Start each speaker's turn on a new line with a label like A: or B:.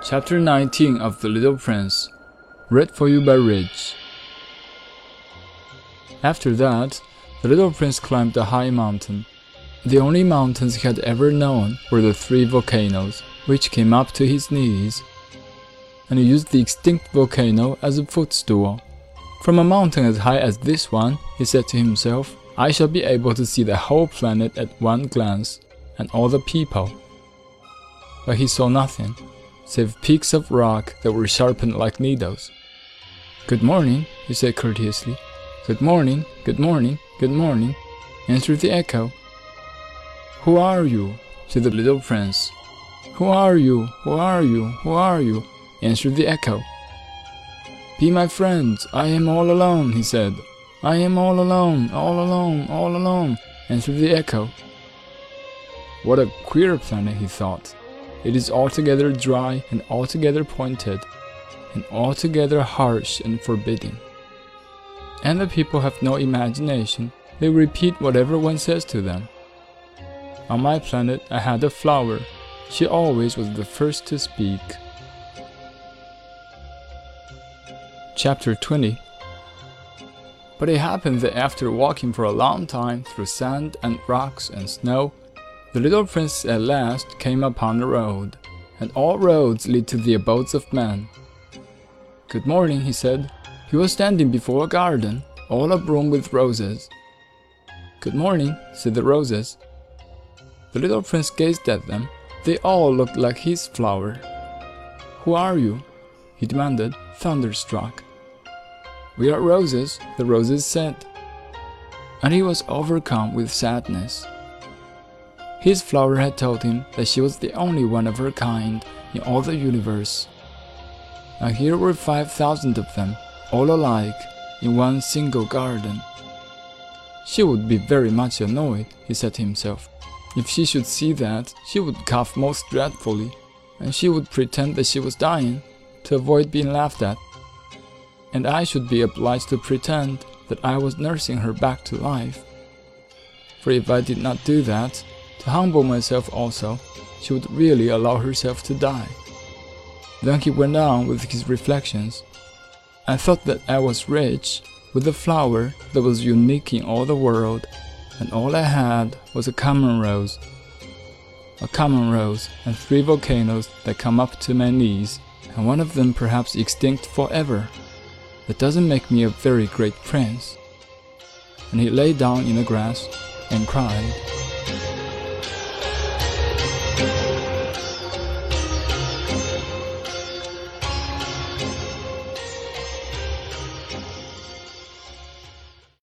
A: Chapter 19 of The Little Prince, read for you by Rich. After that, the little prince climbed a high mountain. The only mountains he had ever known were the three volcanoes, which came up to his knees. And he used the extinct volcano as a footstool. From a mountain as high as this one, he said to himself, I shall be able to see the whole planet at one glance, and all the people. But he saw nothing, save peaks of rock that were sharpened like needles. Good morning, he said courteously. Good morning, good morning, good morning, answered the echo. Who are you? said the little prince. Who are you? Who are you? Who are you? answered the echo. Be my friend, I am all alone, he said. I am all alone, all alone, all alone, answered the echo. What a queer planet, he thought. It is altogether dry and altogether pointed, and altogether harsh and forbidding. And the people have no imagination, they repeat whatever one says to them. On my planet, I had a flower. She always was the first to speak. Chapter 20 But it happened that after walking for a long time through sand and rocks and snow, the little prince at last came upon a road, and all roads lead to the abodes of men. Good morning, he said. He was standing before a garden, all abloom with roses. Good morning, said the roses. The little prince gazed at them. They all looked like his flower. Who are you? he demanded, thunderstruck. We are roses, the roses said. And he was overcome with sadness. His flower had told him that she was the only one of her kind in all the universe. And here were 5,000 of them, all alike, in one single garden. She would be very much annoyed, he said to himself. If she should see that, she would cough most dreadfully, and she would pretend that she was dying, to avoid being laughed at. And I should be obliged to pretend that I was nursing her back to life. For if I did not do that, to humble myself also, she would really allow herself to die. Then he went on with his reflections. I thought that I was rich with a flower that was unique in all the world, and all I had was a common rose. A common rose and three volcanoes that come up to my knees, and one of them perhaps extinct forever. That doesn't make me a very great prince. And he lay down in the grass and cried.